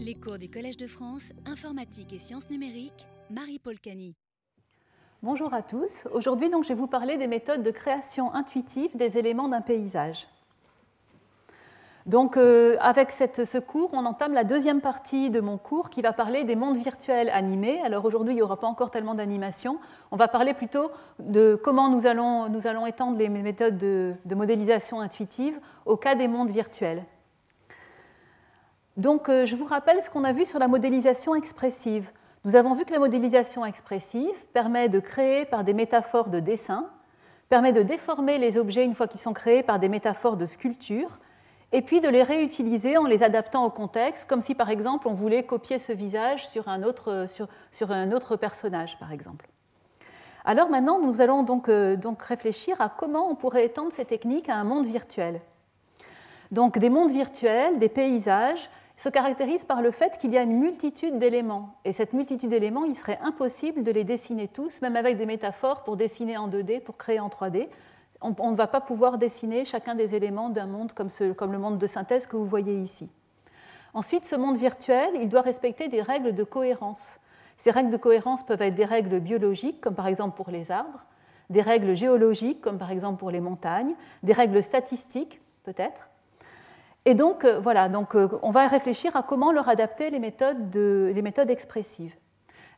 Les cours du Collège de France, informatique et sciences numériques, Marie-Paul Cani. Bonjour à tous. Aujourd'hui, donc, je vais vous parler des méthodes de création intuitive des éléments d'un paysage. Donc, euh, avec cette, ce cours, on entame la deuxième partie de mon cours qui va parler des mondes virtuels animés. Alors aujourd'hui, il n'y aura pas encore tellement d'animation. On va parler plutôt de comment nous allons, étendre les méthodes de, de modélisation intuitive au cas des mondes virtuels. Donc, euh, je vous rappelle ce qu'on a vu sur la modélisation expressive. Nous avons vu que la modélisation expressive permet de créer par des métaphores de dessin, permet de déformer les objets une fois qu'ils sont créés par des métaphores de sculpture, et puis de les réutiliser en les adaptant au contexte, comme si par exemple on voulait copier ce visage sur un autre, sur, sur un autre personnage, par exemple. Alors maintenant, nous allons donc, euh, donc réfléchir à comment on pourrait étendre ces techniques à un monde virtuel. Donc des mondes virtuels, des paysages, se caractérise par le fait qu'il y a une multitude d'éléments. Et cette multitude d'éléments, il serait impossible de les dessiner tous, même avec des métaphores pour dessiner en 2D, pour créer en 3D. On, ne va pas pouvoir dessiner chacun des éléments d'un monde comme, le monde de synthèse que vous voyez ici. Ensuite, ce monde virtuel, il doit respecter des règles de cohérence. Ces règles de cohérence peuvent être des règles biologiques, comme par exemple pour les arbres, des règles géologiques, comme par exemple pour les montagnes, des règles statistiques, peut-être, et donc, euh, euh, on va réfléchir à comment leur adapter les méthodes, les méthodes expressives.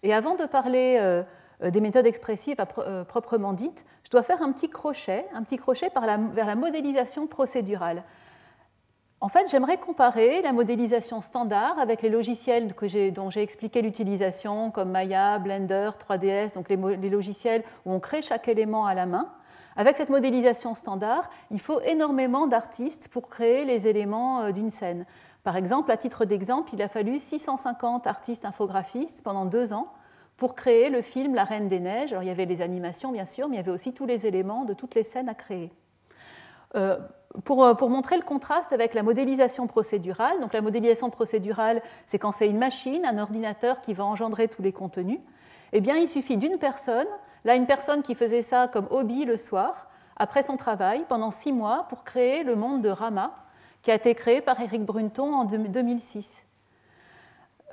Et avant de parler euh, des méthodes expressives proprement dites, je dois faire un petit crochet, un petit crochet vers la modélisation procédurale. En fait, j'aimerais comparer la modélisation standard avec les logiciels dont j'ai expliqué l'utilisation, comme Maya, Blender, 3ds, donc les, logiciels où on crée chaque élément à la main, avec cette modélisation standard, il faut énormément d'artistes pour créer les éléments euh, d'une scène. Par exemple, à titre d'exemple, il a fallu 650 artistes infographistes pendant deux ans pour créer le film La Reine des Neiges. Alors, il y avait les animations, bien sûr, mais il y avait aussi tous les éléments de toutes les scènes à créer. Euh, pour, euh, pour, montrer le contraste avec la modélisation procédurale, la modélisation procédurale, c'est quand c'est une machine, un ordinateur qui va engendrer tous les contenus, eh bien, il suffit d'une personne Là, une personne qui faisait ça comme hobby le soir, après son travail, pendant six mois, pour créer le monde de Rama, qui a été créé par Eric Brunton en 2006.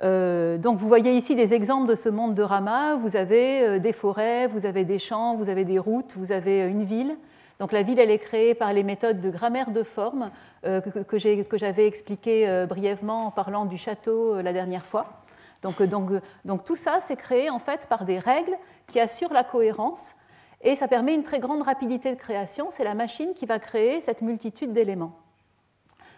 Euh, donc vous voyez ici des exemples de ce monde de Rama. Vous avez euh, des forêts, vous avez des champs, vous avez des routes, vous avez euh, une ville. Donc la ville, elle est créée par les méthodes de grammaire de forme que, que j'avais expliquées brièvement en parlant du château la dernière fois. Donc, donc, donc tout ça, c'est créé en fait par des règles qui assure la cohérence et ça permet une très grande rapidité de création. C'est la machine qui va créer cette multitude d'éléments.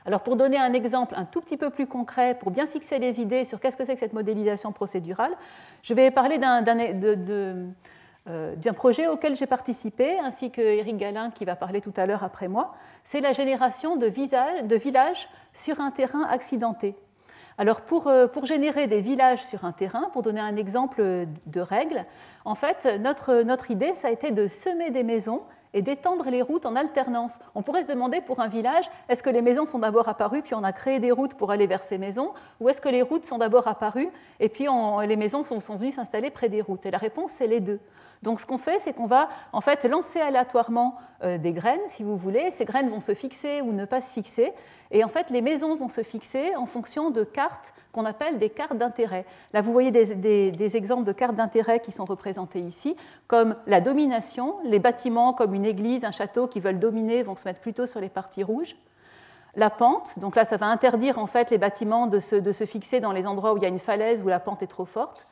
Alors pour donner un exemple un tout petit peu plus concret, pour bien fixer les idées sur qu'est-ce que c'est que cette modélisation procédurale, je vais parler d'un euh, projet auquel j'ai participé, ainsi que Eric Galin qui va parler tout à l'heure après moi. C'est la génération de villages sur un terrain accidenté. Alors euh, pour, générer des villages sur un terrain, pour donner un exemple de règle, en fait, notre, idée, ça a été de semer des maisons et d'étendre les routes en alternance. On pourrait se demander pour un village, est-ce que les maisons sont d'abord apparues, puis on a créé des routes pour aller vers ces maisons, ou est-ce que les routes sont d'abord apparues, et puis les maisons sont venues s'installer près des routes? Et la réponse, c'est les deux. Donc ce qu'on fait, c'est qu'on va en fait lancer aléatoirement euh, des graines, si vous voulez. Ces graines vont se fixer ou ne pas se fixer. Et en fait, les maisons vont se fixer en fonction de cartes qu'on appelle des cartes d'intérêt. Là, vous voyez des, exemples de cartes d'intérêt qui sont représentées ici, comme la domination. Les bâtiments comme une église, un château qui veulent dominer vont se mettre plutôt sur les parties rouges. La pente, donc là, ça va interdire en fait les bâtiments de se fixer dans les endroits où il y a une falaise où la pente est trop forte.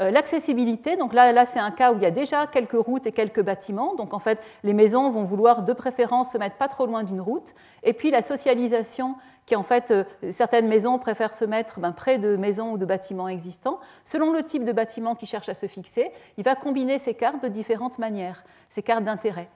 Euh, l'accessibilité, donc là, là c'est un cas où il y a déjà quelques routes et quelques bâtiments. Donc en fait, les maisons vont vouloir de préférence se mettre pas trop loin d'une route. Et puis la socialisation, qui en fait, euh, certaines maisons préfèrent se mettre ben, près de maisons ou de bâtiments existants. Selon le type de bâtiment qui cherche à se fixer, il va combiner ces cartes de différentes manières, ces cartes d'intérêt.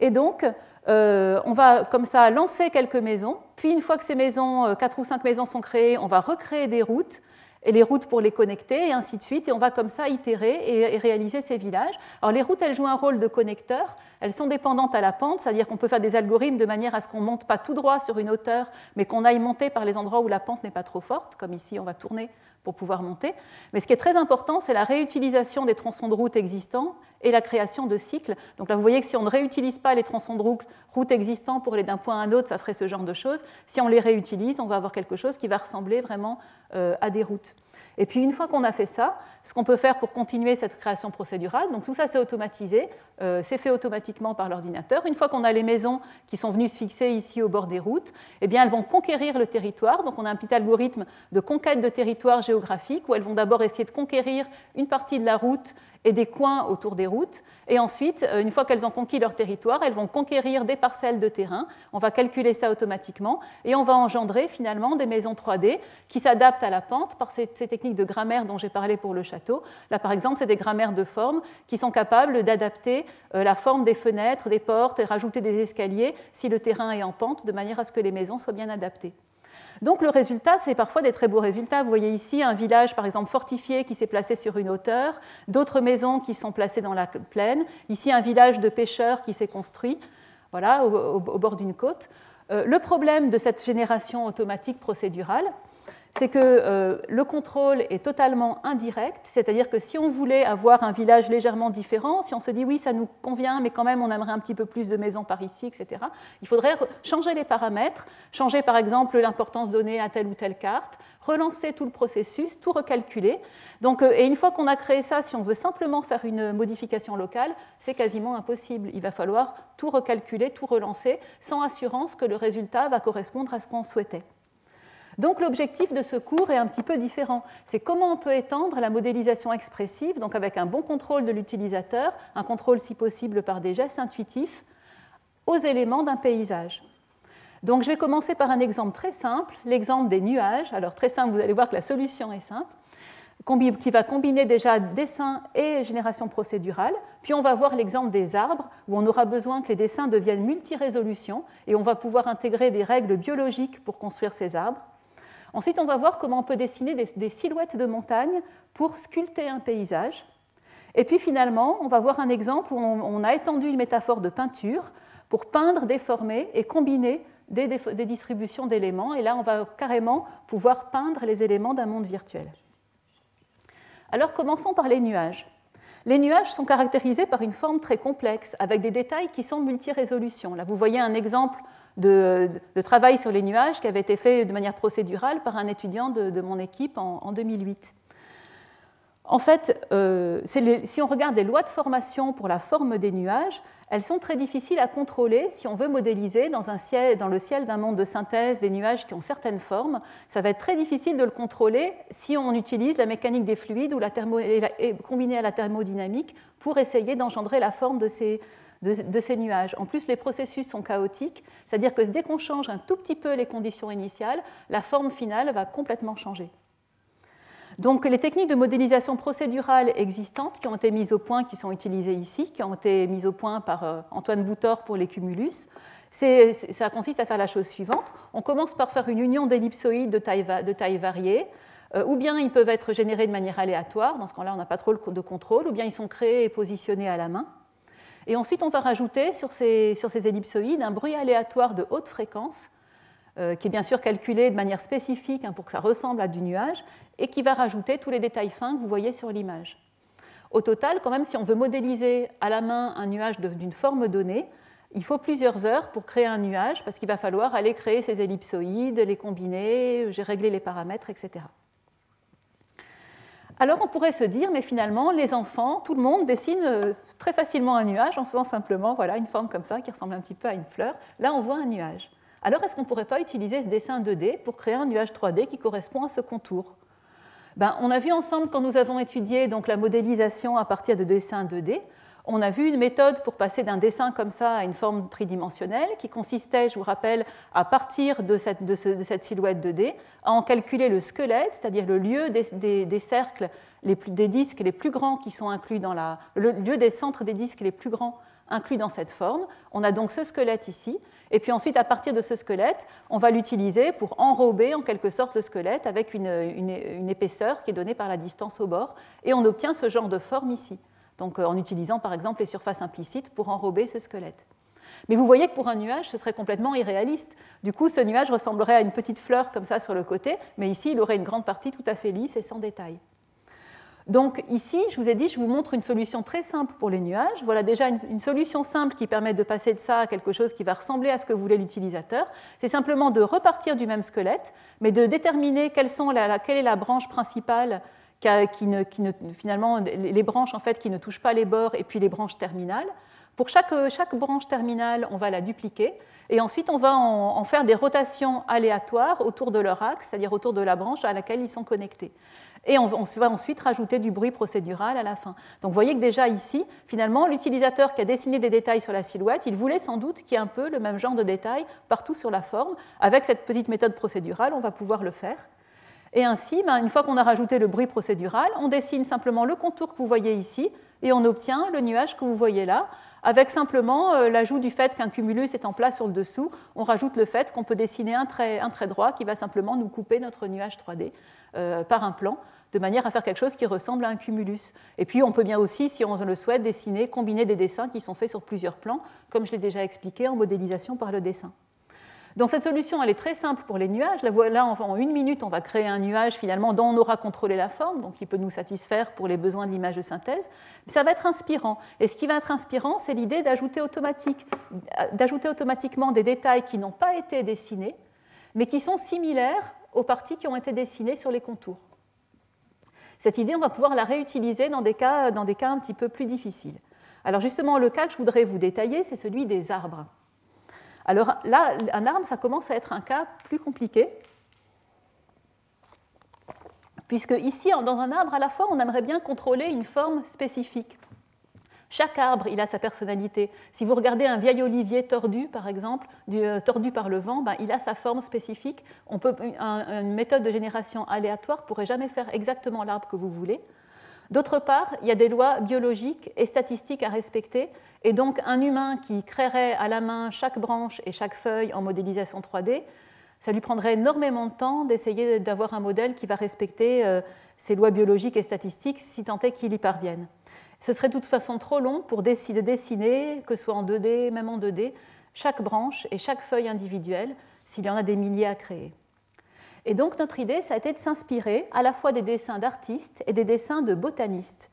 Et donc, euh, on va comme ça lancer quelques maisons. Puis une fois que ces maisons, quatre ou cinq maisons sont créées, on va recréer des routes et les routes pour les connecter, et ainsi de suite. Et on va comme ça itérer et, réaliser ces villages. Alors les routes, elles jouent un rôle de connecteur. Elles sont dépendantes à la pente, c'est-à-dire qu'on peut faire des algorithmes de manière à ce qu'on ne monte pas tout droit sur une hauteur, mais qu'on aille monter par les endroits où la pente n'est pas trop forte, comme ici on va tourner pour pouvoir monter. Mais ce qui est très important, c'est la réutilisation des tronçons de route existants et la création de cycles. Donc là, vous voyez que si on ne réutilise pas les tronçons de route existants pour aller d'un point à un autre, ça ferait ce genre de choses. Si on les réutilise, on va avoir quelque chose qui va ressembler vraiment euh, à des routes. Et puis une fois qu'on a fait ça, ce qu'on peut faire pour continuer cette création procédurale, donc tout ça c'est automatisé, euh, c'est fait automatiquement par l'ordinateur. Une fois qu'on a les maisons qui sont venues se fixer ici au bord des routes, eh bien elles vont conquérir le territoire. Donc on a un petit algorithme de conquête de territoire géographique où elles vont d'abord essayer de conquérir une partie de la route et des coins autour des routes. Et ensuite, euh, une fois qu'elles ont conquis leur territoire, elles vont conquérir des parcelles de terrain. On va calculer ça automatiquement et on va engendrer finalement des maisons 3D qui s'adaptent à la pente par ces, techniques de grammaire dont j'ai parlé pour le château. Là, par exemple, c'est des grammaires de forme qui sont capables d'adapter euh, la forme des fenêtres, des portes et rajouter des escaliers si le terrain est en pente de manière à ce que les maisons soient bien adaptées. Donc le résultat, c'est parfois des très beaux résultats. Vous voyez ici un village, par exemple, fortifié qui s'est placé sur une hauteur, d'autres maisons qui sont placées dans la plaine, ici un village de pêcheurs qui s'est construit voilà, au, bord d'une côte. Euh, le problème de cette génération automatique procédurale, c'est que euh, le contrôle est totalement indirect, c'est-à-dire que si on voulait avoir un village légèrement différent, si on se dit oui, ça nous convient, mais quand même on aimerait un petit peu plus de maisons par ici, etc., il faudrait changer les paramètres, changer par exemple l'importance donnée à telle ou telle carte, relancer tout le processus, tout recalculer. Donc, euh, et une fois qu'on a créé ça, si on veut simplement faire une modification locale, c'est quasiment impossible. Il va falloir tout recalculer, tout relancer, sans assurance que le résultat va correspondre à ce qu'on souhaitait. Donc l'objectif de ce cours est un petit peu différent. C'est comment on peut étendre la modélisation expressive, donc avec un bon contrôle de l'utilisateur, un contrôle si possible par des gestes intuitifs, aux éléments d'un paysage. Donc je vais commencer par un exemple très simple, l'exemple des nuages. Alors très simple, vous allez voir que la solution est simple qui va combiner déjà dessin et génération procédurale. Puis on va voir l'exemple des arbres, où on aura besoin que les dessins deviennent multi-résolution, et on va pouvoir intégrer des règles biologiques pour construire ces arbres. Ensuite, on va voir comment on peut dessiner des, silhouettes de montagnes pour sculpter un paysage. Et puis finalement, on va voir un exemple où on, a étendu une métaphore de peinture pour peindre, déformer et combiner des, distributions d'éléments. Et là, on va carrément pouvoir peindre les éléments d'un monde virtuel. Alors commençons par les nuages. Les nuages sont caractérisés par une forme très complexe, avec des détails qui sont multi-résolutions. Là, vous voyez un exemple de, travail sur les nuages qui avait été fait de manière procédurale par un étudiant de, mon équipe en, 2008. En fait, euh, si on regarde les lois de formation pour la forme des nuages, elles sont très difficiles à contrôler si on veut modéliser dans, le ciel d'un monde de synthèse des nuages qui ont certaines formes. Ça va être très difficile de le contrôler si on utilise la mécanique des fluides ou la thermo, combinée à la thermodynamique pour essayer d'engendrer la forme de ces, de, ces nuages. En plus, les processus sont chaotiques, c'est-à-dire que dès qu'on change un tout petit peu les conditions initiales, la forme finale va complètement changer. Donc les techniques de modélisation procédurale existantes qui ont été mises au point, qui sont utilisées ici, qui ont été mises au point par euh, Antoine Boutor pour les cumulus, ça consiste à faire la chose suivante. On commence par faire une union d'ellipsoïdes de taille, de variée, euh, ou bien ils peuvent être générés de manière aléatoire, dans ce cas-là on n'a pas trop de contrôle, ou bien ils sont créés et positionnés à la main. Et ensuite, on va rajouter sur ces, ellipsoïdes un bruit aléatoire de haute fréquence, euh, qui est bien sûr calculé de manière spécifique hein, pour que ça ressemble à du nuage, et qui va rajouter tous les détails fins que vous voyez sur l'image. Au total, quand même, si on veut modéliser à la main un nuage d'une forme donnée, il faut plusieurs heures pour créer un nuage, parce qu'il va falloir aller créer ces ellipsoïdes, les combiner, j'ai réglé les paramètres, etc. Alors on pourrait se dire, mais finalement, les enfants, tout le monde dessine euh, très facilement un nuage en faisant simplement voilà, une forme comme ça qui ressemble un petit peu à une fleur. Là, on voit un nuage. Alors est-ce qu'on ne pourrait pas utiliser ce dessin 2D pour créer un nuage 3D qui correspond à ce contour? Ben, On a vu ensemble quand nous avons étudié la modélisation à partir de dessins 2D, on a vu une méthode pour passer d'un dessin comme ça à une forme tridimensionnelle qui consistait, je vous rappelle, à partir de cette, silhouette 2D, à en calculer le squelette, c'est-à-dire le lieu des, cercles, des disques les plus grands qui sont inclus dans la, le lieu des centres des disques les plus grands inclus dans cette forme. On a donc ce squelette ici, et puis ensuite, à partir de ce squelette, on va l'utiliser pour enrober en quelque sorte le squelette avec une, épaisseur qui est donnée par la distance au bord, et on obtient ce genre de forme ici, donc euh, en utilisant par exemple les surfaces implicites pour enrober ce squelette. Mais vous voyez que pour un nuage, ce serait complètement irréaliste. Du coup, ce nuage ressemblerait à une petite fleur comme ça sur le côté, mais ici, il aurait une grande partie tout à fait lisse et sans détail. Donc ici, je vous ai dit, je vous montre une solution très simple pour les nuages. Voilà déjà une, solution simple qui permet de passer de ça à quelque chose qui va ressembler à ce que voulait l'utilisateur. C'est simplement de repartir du même squelette, mais de déterminer quelle est la branche principale qui, finalement les branches en fait qui ne touchent pas les bords et puis les branches terminales. Pour chaque, chaque branche terminale, on va la dupliquer et ensuite on va en, faire des rotations aléatoires autour de leur axe, c'est-à-dire autour de la branche à laquelle ils sont connectés. Et on, va ensuite rajouter du bruit procédural à la fin. Donc vous voyez que déjà ici, finalement, l'utilisateur qui a dessiné des détails sur la silhouette, il voulait sans doute qu'il y ait un peu le même genre de détails partout sur la forme. Avec cette petite méthode procédurale, on va pouvoir le faire. Et ainsi, ben, une fois qu'on a rajouté le bruit procédural, on dessine simplement le contour que vous voyez ici et on obtient le nuage que vous voyez là, avec simplement euh, l'ajout du fait qu'un cumulus est en place sur le dessous. On rajoute le fait qu'on peut dessiner un trait, droit qui va simplement nous couper notre nuage 3D euh, par un plan, de manière à faire quelque chose qui ressemble à un cumulus. Et puis on peut bien aussi, si on le souhaite, dessiner, combiner des dessins qui sont faits sur plusieurs plans, comme je l'ai déjà expliqué en modélisation par le dessin. Donc cette solution, elle est très simple pour les nuages. Là, en une minute, on va créer un nuage finalement dont on aura contrôlé la forme, donc qui peut nous satisfaire pour les besoins de l'image de synthèse. ça va être inspirant. Et ce qui va être inspirant, c'est l'idée d'ajouter automatiquement des détails qui n'ont pas été dessinés, mais qui sont similaires aux parties qui ont été dessinées sur les contours. Cette idée, on va pouvoir la réutiliser dans des cas, dans des cas un petit peu plus difficiles. Alors justement, le cas que je voudrais vous détailler, c'est celui des arbres. Alors là, un arbre, ça commence à être un cas plus compliqué, puisque ici, dans un arbre, à la fois, on aimerait bien contrôler une forme spécifique. Chaque arbre, il a sa personnalité. Si vous regardez un vieil olivier tordu, par exemple, euh, tordu par le vent, ben, il a sa forme spécifique. On peut, une méthode de génération aléatoire pourrait jamais faire exactement l'arbre que vous voulez. D'autre part, il y a des lois biologiques et statistiques à respecter, et donc un humain qui créerait à la main chaque branche et chaque feuille en modélisation 3D, ça lui prendrait énormément de temps d'essayer d'avoir un modèle qui va respecter euh, ces lois biologiques et statistiques, si tant est qu'il y parvienne. Ce serait de toute façon trop long pour dessiner, que ce soit en 2D, même en 2D, chaque branche et chaque feuille individuelle, s'il y en a des milliers à créer. Et donc notre idée, ça a été de s'inspirer à la fois des dessins d'artistes et des dessins de botanistes.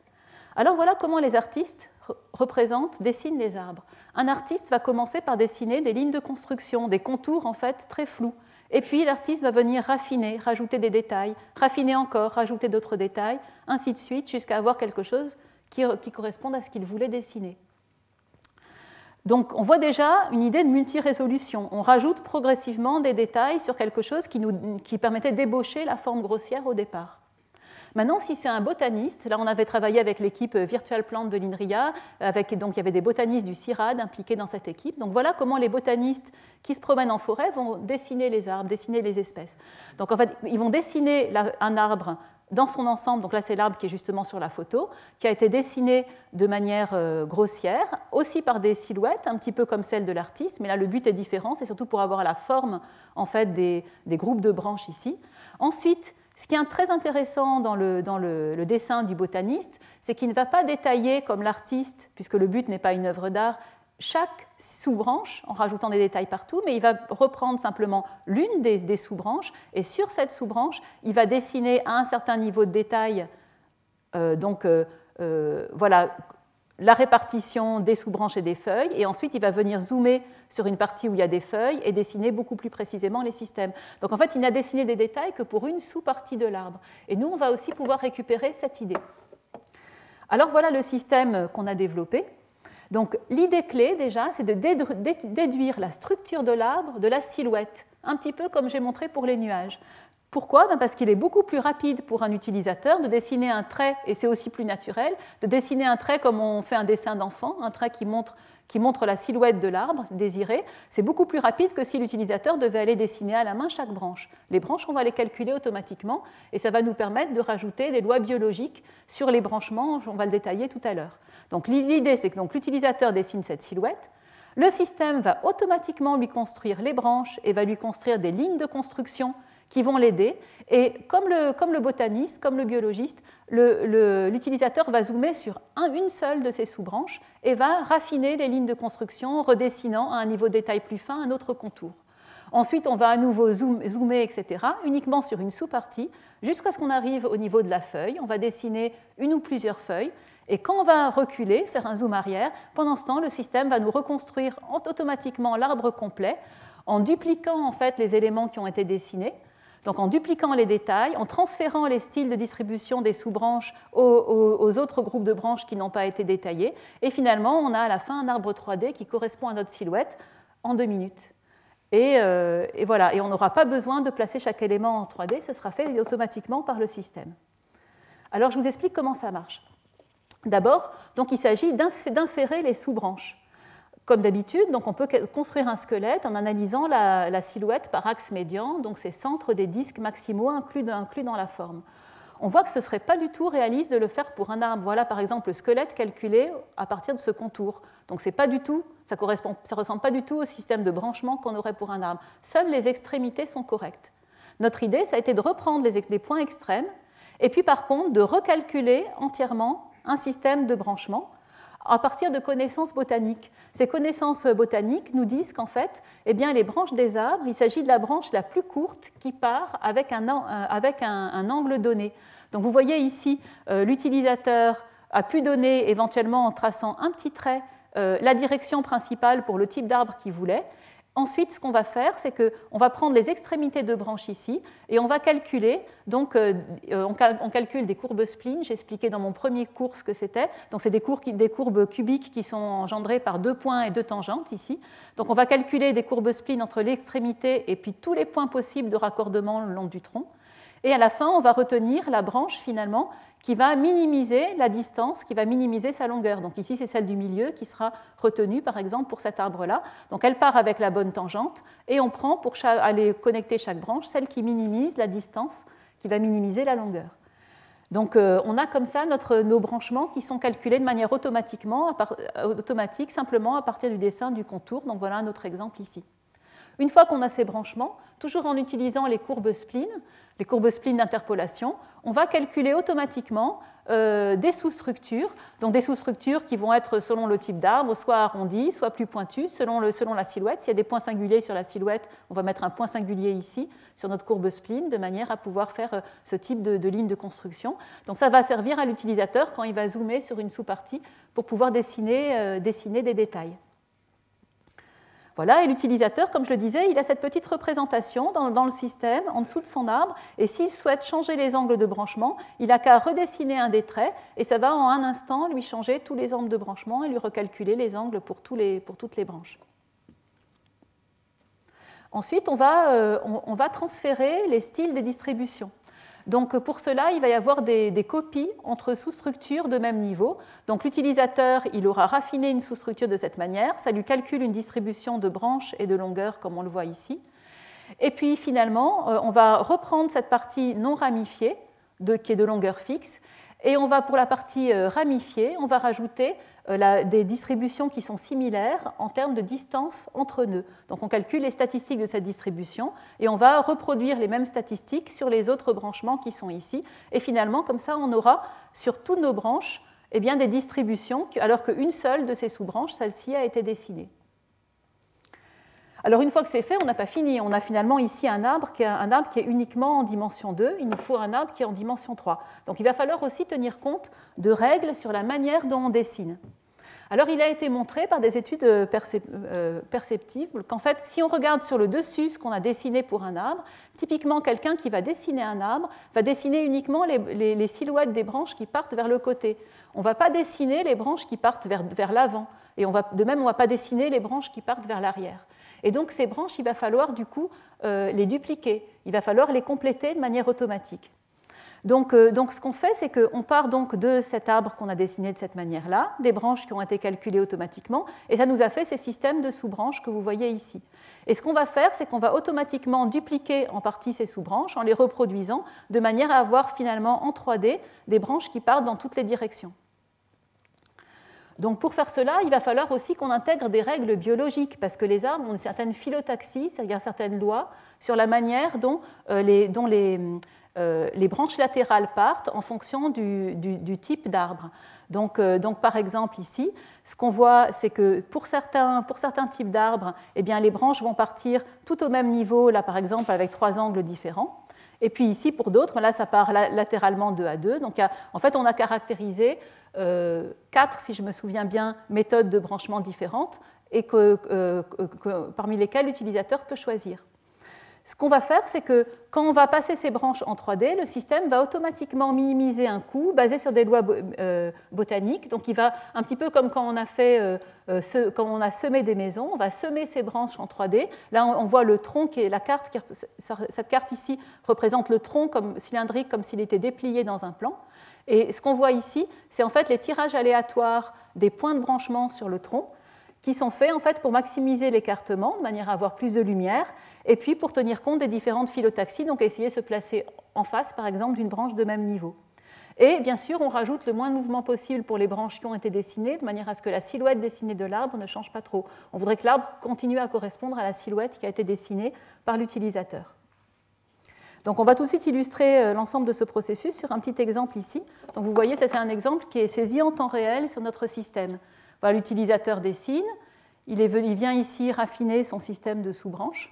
Alors voilà comment les artistes représentent, dessinent les arbres. Un artiste va commencer par dessiner des lignes de construction, des contours en fait très flous. Et puis l'artiste va venir raffiner, rajouter des détails, raffiner encore, rajouter d'autres détails, ainsi de suite, jusqu'à avoir quelque chose qui, corresponde à ce qu'il voulait dessiner. Donc on voit déjà une idée de multirésolution. On rajoute progressivement des détails sur quelque chose qui, nous, qui permettait d'ébaucher la forme grossière au départ. Maintenant, si c'est un botaniste, là on avait travaillé avec l'équipe Virtual Plant de l'INRIA, avec, donc il y avait des botanistes du CIRAD impliqués dans cette équipe. Donc voilà comment les botanistes qui se promènent en forêt vont dessiner les arbres, dessiner les espèces. Donc en fait, ils vont dessiner un arbre dans son ensemble, donc là c'est l'arbre qui est justement sur la photo, qui a été dessiné de manière euh, grossière, aussi par des silhouettes, un petit peu comme celle de l'artiste, mais là le but est différent, c'est surtout pour avoir la forme en fait des, groupes de branches ici. Ensuite, ce qui est très intéressant dans le, dans le dessin du botaniste, c'est qu'il ne va pas détailler comme l'artiste, puisque le but n'est pas une œuvre d'art, chaque sous-branche en rajoutant des détails partout, mais il va reprendre simplement l'une des, sous-branches et sur cette sous-branche, il va dessiner à un certain niveau de détail, euh, donc euh, euh, voilà, la répartition des sous-branches et des feuilles, et ensuite il va venir zoomer sur une partie où il y a des feuilles et dessiner beaucoup plus précisément les systèmes. Donc en fait, il n'a dessiné des détails que pour une sous-partie de l'arbre. Et nous, on va aussi pouvoir récupérer cette idée. Alors voilà le système qu'on a développé. Donc l'idée clé déjà, c'est de déduire la structure de l'arbre de la silhouette, un petit peu comme j'ai montré pour les nuages. Pourquoi? Ben, Parce qu'il est beaucoup plus rapide pour un utilisateur de dessiner un trait, et c'est aussi plus naturel, de dessiner un trait comme on fait un dessin d'enfant, un trait qui montre, qui montre la silhouette de l'arbre désiré. C'est beaucoup plus rapide que si l'utilisateur devait aller dessiner à la main chaque branche. Les branches, on va les calculer automatiquement, et ça va nous permettre de rajouter des lois biologiques sur les branchements, on va le détailler tout à l'heure. Donc l'idée, c'est que l'utilisateur dessine cette silhouette, le système va automatiquement lui construire les branches et va lui construire des lignes de construction qui vont l'aider. Et comme le, comme le, botaniste, comme le biologiste, l'utilisateur va zoomer sur une seule de ces sous-branches et va raffiner les lignes de construction, redessinant à un niveau de détail plus fin un autre contour. Ensuite, on va à nouveau zoomer, etc., uniquement sur une sous-partie, jusqu'à ce qu'on arrive au niveau de la feuille. On va dessiner une ou plusieurs feuilles. Et quand on va reculer, faire un zoom arrière, pendant ce temps, le système va nous reconstruire automatiquement l'arbre complet en dupliquant en fait les éléments qui ont été dessinés donc en dupliquant les détails, en transférant les styles de distribution des sous-branches aux, autres groupes de branches qui n'ont pas été détaillés. Et finalement, on a à la fin un arbre 3D qui correspond à notre silhouette en deux minutes. Et, euh, et on n'aura pas besoin de placer chaque élément en 3D, ce sera fait automatiquement par le système. Alors je vous explique comment ça marche. D'abord, il s'agit d'inférer les sous-branches. Comme d'habitude, donc on peut construire un squelette en analysant la, silhouette par axe médian, donc ces centres des disques maximaux inclus, dans la forme. On voit que ce ne serait pas du tout réaliste de le faire pour un arbre. Voilà par exemple le squelette calculé à partir de ce contour. Donc pas du tout, ça ne ressemble pas du tout au système de branchement qu'on aurait pour un arbre. Seules les extrémités sont correctes. Notre idée, ça a été de reprendre les points extrêmes et puis par contre de recalculer entièrement un système de branchement à partir de connaissances botaniques. Ces connaissances botaniques nous disent qu'en fait, eh les branches des arbres, il s'agit de la branche la plus courte qui part avec un, un, angle donné. Donc vous voyez ici, euh, l'utilisateur a pu donner éventuellement en traçant un petit trait euh, la direction principale pour le type d'arbre qu'il voulait. Ensuite, ce qu'on va faire, c'est qu'on va prendre les extrémités de branches ici et on va calculer. Donc, euh, euh, on, calcule des courbes spline. J'ai expliqué dans mon premier cours ce que c'était. Donc, c'est des, courbes cubiques qui sont engendrées par deux points et deux tangentes ici. Donc, on va calculer des courbes spline entre l'extrémité et puis tous les points possibles de raccordement le long du tronc. Et à la fin, on va retenir la branche finalement qui va minimiser la distance, qui va minimiser sa longueur. Donc ici, c'est celle du milieu qui sera retenue, par exemple, pour cet arbre-là. Donc elle part avec la bonne tangente et on prend pour aller connecter chaque branche celle qui minimise la distance, qui va minimiser la longueur. Donc euh, on a comme ça nos branchements qui sont calculés de manière automatiquement, automatique, simplement à partir du dessin du contour. Donc voilà un autre exemple ici. Une fois qu'on a ces branchements, toujours en utilisant les courbes spline, les courbes spline d'interpolation, on va calculer automatiquement euh, des sous-structures, donc des sous-structures qui vont être selon le type d'arbre, soit arrondies, soit plus pointues, selon, la silhouette. S'il y a des points singuliers sur la silhouette, on va mettre un point singulier ici sur notre courbe spline, de manière à pouvoir faire euh, ce type de, ligne de construction. Donc ça va servir à l'utilisateur quand il va zoomer sur une sous-partie pour pouvoir dessiner, euh, dessiner des détails. Voilà, et l'utilisateur, comme je le disais, il a cette petite représentation dans, le système, en dessous de son arbre, et s'il souhaite changer les angles de branchement, il n'a qu'à redessiner un des traits, et ça va en un instant lui changer tous les angles de branchement et lui recalculer les angles pour, toutes les branches. Ensuite, on va, euh, on va transférer les styles des distributions. Donc pour cela, il va y avoir des, copies entre sous-structures de même niveau. Donc l'utilisateur, il aura raffiné une sous-structure de cette manière. Ça lui calcule une distribution de branches et de longueurs, comme on le voit ici. Et puis finalement, euh, on va reprendre cette partie non ramifiée, qui est de longueur fixe, et on va, pour la partie euh, ramifiée, on va rajouter euh, des distributions qui sont similaires en termes de distance entre nœuds. Donc on calcule les statistiques de cette distribution et on va reproduire les mêmes statistiques sur les autres branchements qui sont ici. Et finalement, comme ça, on aura sur toutes nos branches eh bien, des distributions, alors qu'une seule de ces sous-branches, celle-ci, a été dessinée. Alors une fois que c'est fait, on n'a pas fini. On a finalement ici un arbre, qui est un arbre qui est uniquement en dimension 2. Il nous faut un arbre qui est en dimension 3. Donc il va falloir aussi tenir compte de règles sur la manière dont on dessine. Alors il a été montré par des études euh, euh, perceptibles qu'en fait, si on regarde sur le dessus ce qu'on a dessiné pour un arbre, typiquement quelqu'un qui va dessiner un arbre va dessiner uniquement les, silhouettes des branches qui partent vers le côté. On ne va pas dessiner les branches qui partent vers, l'avant. Et on va, de même, on ne va pas dessiner les branches qui partent vers l'arrière. Et donc ces branches, il va falloir du coup les dupliquer, il va falloir les compléter de manière automatique. Donc, euh, donc ce qu'on fait, c'est qu'on part donc de cet arbre qu'on a dessiné de cette manière-là, des branches qui ont été calculées automatiquement, et ça nous a fait ces systèmes de sous-branches que vous voyez ici. Et ce qu'on va faire, c'est qu'on va automatiquement dupliquer en partie ces sous-branches en les reproduisant de manière à avoir finalement en 3D des branches qui partent dans toutes les directions. Donc pour faire cela, il va falloir aussi qu'on intègre des règles biologiques, parce que les arbres ont une certaine phyllotaxie, c'est-à-dire certaines lois sur la manière dont, euh, euh, les branches latérales partent en fonction du, type d'arbre. Donc, euh, donc, par exemple, ici, ce qu'on voit, c'est que pour certains, types d'arbres, eh les branches vont partir tout au même niveau, là, par exemple, avec trois angles différents. Et puis ici, pour d'autres, là, ça part latéralement 2 à 2. Donc, en fait, on a caractérisé quatre, si je me souviens bien, méthodes de branchement différentes, et que, parmi lesquelles l'utilisateur peut choisir. Ce qu'on va faire, c'est que quand on va passer ces branches en 3D, le système va automatiquement minimiser un coût basé sur des lois euh, botaniques. Donc il va un petit peu comme quand on a fait, euh, euh, quand on a semé des maisons, on va semer ces branches en 3D. Là, on voit le tronc est la carte. Cette carte ici représente le tronc comme cylindrique, comme s'il était déplié dans un plan. Et ce qu'on voit ici, c'est en fait les tirages aléatoires des points de branchement sur le tronc qui sont faits en fait pour maximiser l'écartement de manière à avoir plus de lumière et puis pour tenir compte des différentes phyllotaxies, donc essayer de se placer en face par exemple d'une branche de même niveau. Et bien sûr, on rajoute le moins de mouvement possible pour les branches qui ont été dessinées, de manière à ce que la silhouette dessinée de l'arbre ne change pas trop. On voudrait que l'arbre continue à correspondre à la silhouette qui a été dessinée par l'utilisateur. Donc on va tout de suite illustrer euh, l'ensemble de ce processus sur un petit exemple ici. Donc vous voyez, ça c'est un exemple qui est saisi en temps réel sur notre système. L'utilisateur dessine, il, vient ici raffiner son système de sous-branches.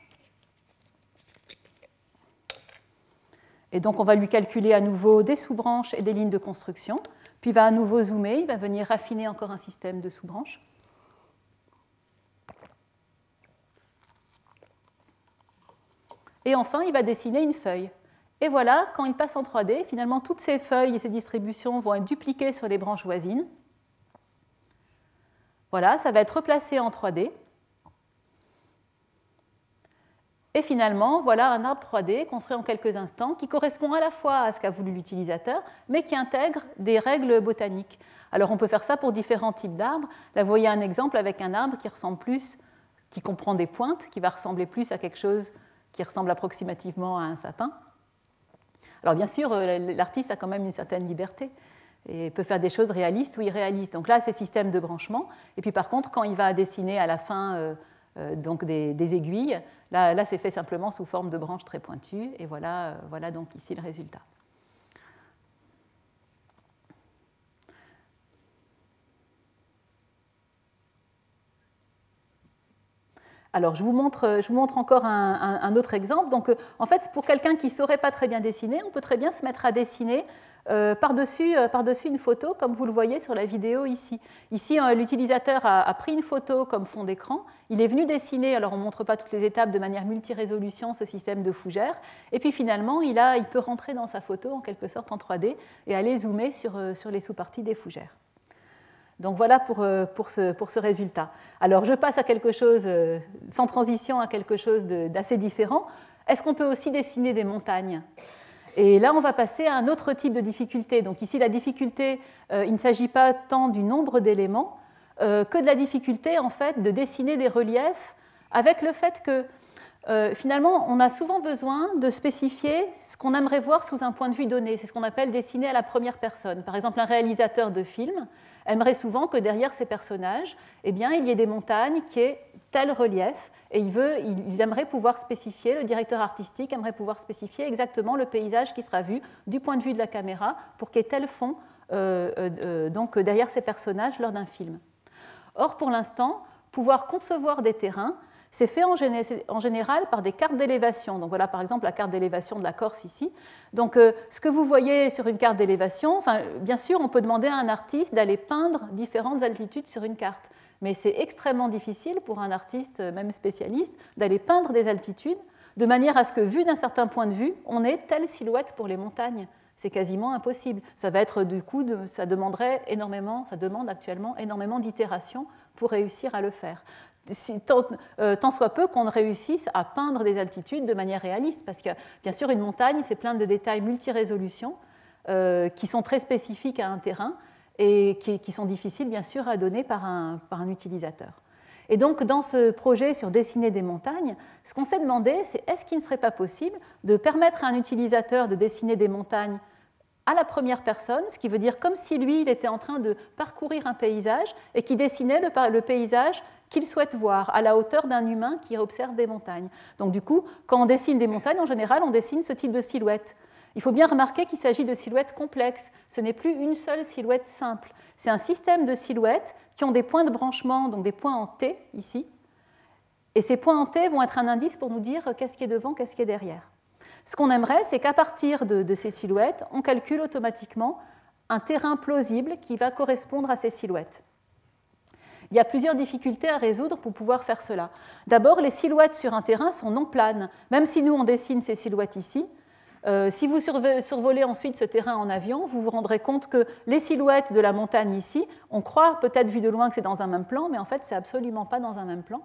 Et donc on va lui calculer à nouveau des sous-branches et des lignes de construction. Puis il va à nouveau zoomer, il va venir raffiner encore un système de sous-branches. Et enfin, il va dessiner une feuille. Et voilà, quand il passe en 3D, finalement, toutes ces feuilles et ces distributions vont être dupliquées sur les branches voisines. Voilà, ça va être replacé en 3D. Et finalement, voilà un arbre 3D construit en quelques instants qui correspond à la fois à ce qu'a voulu l'utilisateur, mais qui intègre des règles botaniques. Alors on peut faire ça pour différents types d'arbres. Là, vous voyez un exemple avec un arbre qui ressemble plus, qui comprend des pointes, qui va ressembler plus à quelque chose qui ressemble approximativement à un sapin. Alors bien sûr, euh, l'artiste a quand même une certaine liberté et peut faire des choses réalistes ou irréalistes. Donc là, c'est système de branchement. Et puis par contre, quand il va dessiner à la fin euh, euh, donc des, aiguilles, là, c'est fait simplement sous forme de branches très pointues. Et voilà, voilà donc ici le résultat. Alors, je vous montre, je vous montre encore un, autre exemple. Donc, en fait, pour quelqu'un qui ne saurait pas très bien dessiner, on peut très bien se mettre à dessiner euh, par-dessus euh, par une photo, comme vous le voyez sur la vidéo ici. Ici, euh, l'utilisateur a, pris une photo comme fond d'écran. Il est venu dessiner, alors on ne montre pas toutes les étapes de manière multi-résolution, ce système de fougère. Et puis finalement, il, a, il peut rentrer dans sa photo en quelque sorte en 3D et aller zoomer sur les sous-parties des fougères. Donc voilà pour, pour, ce, pour, ce, résultat. Alors je passe à quelque chose, sans transition, à quelque chose d'assez différent. Est-ce qu'on peut aussi dessiner des montagnes? Et là, on va passer à un autre type de difficulté. Donc ici, la difficulté, euh, il ne s'agit pas tant du nombre d'éléments euh, que de la difficulté en fait de dessiner des reliefs avec le fait que euh, finalement, on a souvent besoin de spécifier ce qu'on aimerait voir sous un point de vue donné. C'est ce qu'on appelle dessiner à la première personne. Par exemple, un réalisateur de film aimerait souvent que derrière ces personnages, eh il y ait des montagnes qui aient tel relief, et il, veut, il aimerait pouvoir spécifier, le directeur artistique aimerait pouvoir spécifier exactement le paysage qui sera vu du point de vue de la caméra pour qu'il y ait tel fond euh, euh, donc derrière ces personnages lors d'un film. Or, pour l'instant, pouvoir concevoir des terrains, c'est fait en, général par des cartes d'élévation. Donc voilà par exemple la carte d'élévation de la Corse ici. Donc euh, ce que vous voyez sur une carte d'élévation, bien sûr on peut demander à un artiste d'aller peindre différentes altitudes sur une carte. Mais c'est extrêmement difficile pour un artiste, même spécialiste, d'aller peindre des altitudes de manière à ce que, vu d'un certain point de vue, on ait telle silhouette pour les montagnes. C'est quasiment impossible. Ça va être du coup, ça demanderait énormément, ça demande actuellement énormément d'itérations pour réussir à le faire. Tant, soit peu qu'on réussisse à peindre des altitudes de manière réaliste, parce que bien sûr une montagne, c'est plein de détails multi-résolution qui sont très spécifiques à un terrain et qui, sont difficiles bien sûr à donner par un utilisateur. Et donc, dans ce projet sur dessiner des montagnes, ce qu'on s'est demandé, c'est est-ce qu'il ne serait pas possible de permettre à un utilisateur de dessiner des montagnes à la première personne, ce qui veut dire comme si lui, il était en train de parcourir un paysage et qui dessinait le, paysage qu'il souhaite voir à la hauteur d'un humain qui observe des montagnes. Donc du coup, quand on dessine des montagnes, en général, on dessine ce type de silhouette. Il faut bien remarquer qu'il s'agit de silhouettes complexes. Ce n'est plus une seule silhouette simple. C'est un système de silhouettes qui ont des points de branchement, donc des points en T ici. Et ces points en T vont être un indice pour nous dire qu'est-ce qui est devant, qu'est-ce qui est derrière. Ce qu'on aimerait, c'est qu'à partir de, ces silhouettes, on calcule automatiquement un terrain plausible qui va correspondre à ces silhouettes. Il y a plusieurs difficultés à résoudre pour pouvoir faire cela. D'abord, les silhouettes sur un terrain sont non planes. Même si nous, on dessine ces silhouettes ici, euh, si vous survolez ensuite ce terrain en avion, vous vous rendrez compte que les silhouettes de la montagne ici, on croit peut-être vu de loin que c'est dans un même plan, mais en fait, c'est absolument pas dans un même plan.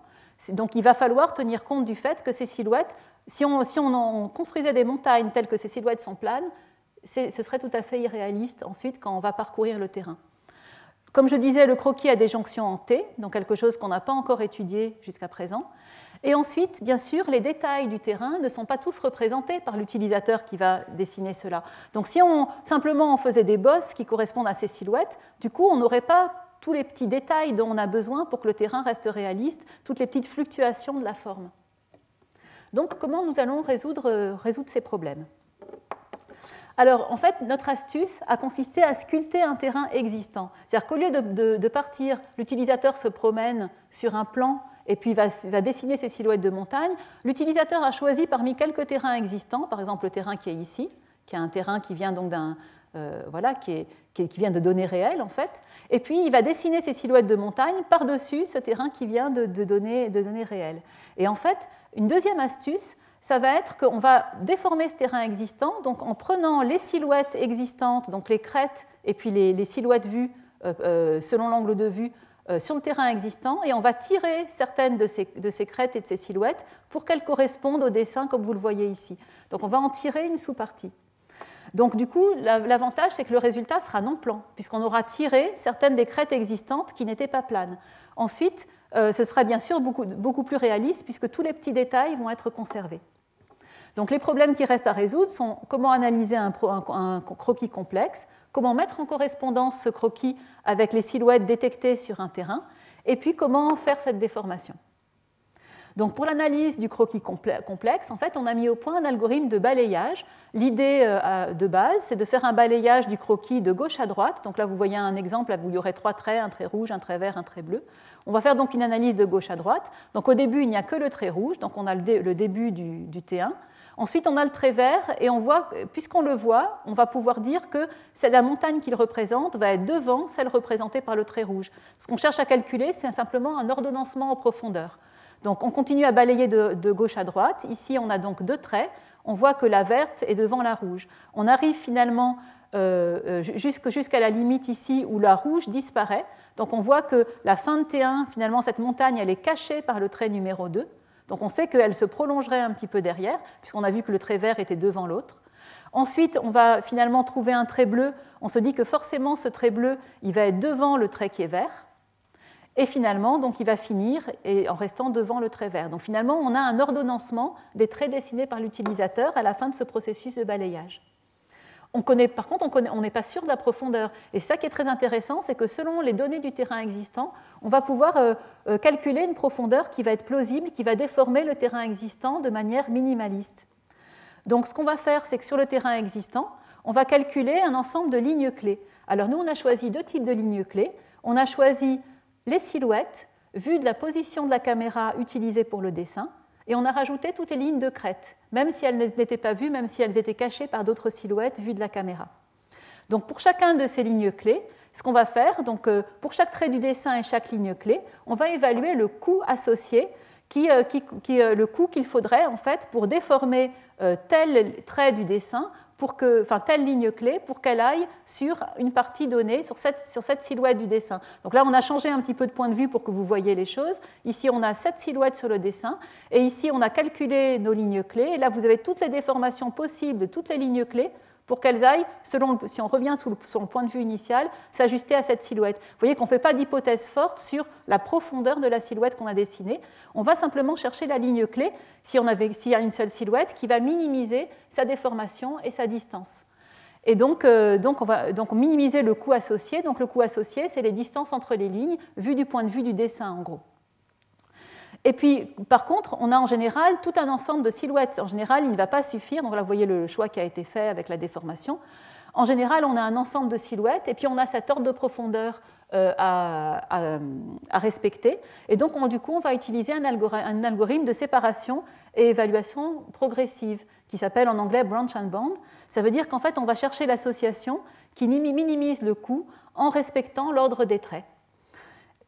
Donc il va falloir tenir compte du fait que ces silhouettes, si on, on construisait des montagnes telles que ces silhouettes sont planes, ce serait tout à fait irréaliste ensuite quand on va parcourir le terrain. Comme je disais, le croquis a des jonctions en T, donc quelque chose qu'on n'a pas encore étudié jusqu'à présent. Et ensuite, bien sûr, les détails du terrain ne sont pas tous représentés par l'utilisateur qui va dessiner cela. Donc si on simplement on faisait des bosses qui correspondent à ces silhouettes, du coup, on n'aurait pas tous les petits détails dont on a besoin pour que le terrain reste réaliste, toutes les petites fluctuations de la forme. Donc comment nous allons résoudre, résoudre ces problèmes? Alors, en fait, notre astuce a consisté à sculpter un terrain existant. C'est-à-dire qu'au lieu de, partir, l'utilisateur se promène sur un plan et puis va, va dessiner ces silhouettes de montagne. L'utilisateur a choisi parmi quelques terrains existants, par exemple le terrain qui est ici, qui est un terrain qui vient donc d'un euh, voilà, qui, vient de données réelles en fait. Et puis il va dessiner ces silhouettes de montagne par-dessus ce terrain qui vient de, données, réelles. Et en fait, une deuxième astuce, ça va être qu'on va déformer ce terrain existant, donc en prenant les silhouettes existantes, donc les crêtes et puis les, silhouettes vues euh, euh, selon l'angle de vue sur le terrain existant et on va tirer certaines de ces, de ces crêtes et de ces silhouettes pour qu'elles correspondent au dessin comme vous le voyez ici. Donc on va en tirer une sous-partie. Donc du coup, l'avantage, c'est que le résultat sera non plan, puisqu'on aura tiré certaines des crêtes existantes qui n'étaient pas planes. Ensuite, euh, ce sera bien sûr beaucoup, beaucoup plus réaliste, puisque tous les petits détails vont être conservés. Donc les problèmes qui restent à résoudre sont comment analyser un, croquis complexe, comment mettre en correspondance ce croquis avec les silhouettes détectées sur un terrain, et puis comment faire cette déformation. Donc pour l'analyse du croquis complexe, en fait, on a mis au point un algorithme de balayage. L'idée euh, de base, c'est de faire un balayage du croquis de gauche à droite. Donc là, vous voyez un exemple où il y aurait trois traits, un trait rouge, un trait vert, un trait bleu. On va faire donc une analyse de gauche à droite. Donc au début, il n'y a que le trait rouge, donc on a le début du, du T1. Ensuite, on a le trait vert et on voit, puisqu'on le voit, on va pouvoir dire que la montagne qu'il représente va être devant celle représentée par le trait rouge. Ce qu'on cherche à calculer, c'est simplement un ordonnancement en profondeur. Donc on continue à balayer de, gauche à droite. Ici, on a donc deux traits. On voit que la verte est devant la rouge. On arrive finalement euh, euh, jusqu'à la limite ici où la rouge disparaît. Donc on voit que la fin de T1, finalement, cette montagne, elle est cachée par le trait numéro 2. Donc on sait qu'elle se prolongerait un petit peu derrière, puisqu'on a vu que le trait vert était devant l'autre. Ensuite, on va finalement trouver un trait bleu. On se dit que forcément, ce trait bleu, il va être devant le trait qui est vert. Et finalement, donc, il va finir en restant devant le trait vert. Donc finalement, on a un ordonnancement des traits dessinés par l'utilisateur à la fin de ce processus de balayage par contre, on n'est pas sûr de la profondeur. Et ça qui est très intéressant, c'est que selon les données du terrain existant, on va pouvoir euh, euh, calculer une profondeur qui va être plausible, qui va déformer le terrain existant de manière minimaliste. Donc ce qu'on va faire, c'est que sur le terrain existant, on va calculer un ensemble de lignes clés. Alors nous, on a choisi deux types de lignes clés. On a choisi les silhouettes vues de la position de la caméra utilisée pour le dessin, et on a rajouté toutes les lignes de crête, même si elles n'étaient pas vues, même si elles étaient cachées par d'autres silhouettes vues de la caméra. Donc pour chacun de ces lignes clés, ce qu'on va faire, donc euh, pour chaque trait du dessin et chaque ligne clé, on va évaluer le coût associé, euh, euh, le coût qu'il faudrait en fait pour déformer tel trait du dessin pour que, enfin telle ligne clé pour qu'elle aille sur une partie donnée, sur cette, sur cette silhouette du dessin. Donc là, on a changé un petit peu de point de vue pour que vous voyez les choses. Ici, on a cette silhouette sur le dessin, et ici, on a calculé nos lignes clés. Et là, vous avez toutes les déformations possibles de toutes les lignes clés pour qu'elles aillent, si on revient sur le, point de vue initial, s'ajuster à cette silhouette. Vous voyez qu'on ne fait pas d'hypothèse forte sur la profondeur de la silhouette qu'on a dessinée. On va simplement chercher la ligne clé, s'il y a une seule silhouette, qui va minimiser sa déformation et sa distance. Et donc, euh, donc, on va donc minimiser le coût associé. Donc le coût associé, c'est les distances entre les lignes, vues du point de vue du dessin, en gros. Et puis, par contre, on a en général tout un ensemble de silhouettes. En général, il ne va pas suffire. Donc là, vous voyez le choix qui a été fait avec la déformation. En général, on a un ensemble de silhouettes et puis on a cet ordre de profondeur euh, à, respecter. Et donc, du coup, on va utiliser un, algorithme de séparation et évaluation progressive qui s'appelle en anglais branch and bond. Ça veut dire qu'en fait, on va chercher l'association qui minimise le coût en respectant l'ordre des traits.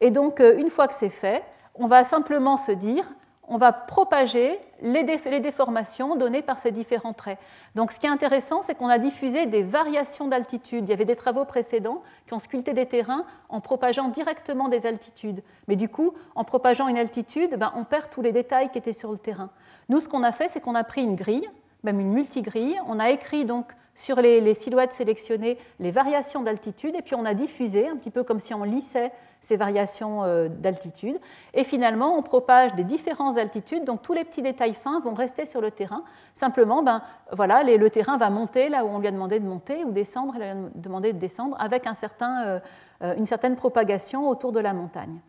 Et donc, euh, une fois que c'est fait, on va simplement se dire, on va propager les, déformations données par ces différents traits. Donc ce qui est intéressant, c'est qu'on a diffusé des variations d'altitude. Il y avait des travaux précédents qui ont sculpté des terrains en propageant directement des altitudes. Mais du coup, en propageant une altitude, ben, on perd tous les détails qui étaient sur le terrain. Nous, ce qu'on a fait, c'est qu'on a pris une grille, même une multigrille, on a écrit donc sur les, silhouettes sélectionnées les variations d'altitude, et puis on a diffusé, un petit peu comme si on lissait ces variations euh, d'altitude. Et finalement, on propage des différentes altitudes, donc tous les petits détails fins vont rester sur le terrain. Simplement, ben, le terrain va monter là où on lui a demandé de monter, ou descendre, on lui a demandé de descendre, avec un certain, euh, euh, une certaine propagation autour de la montagne.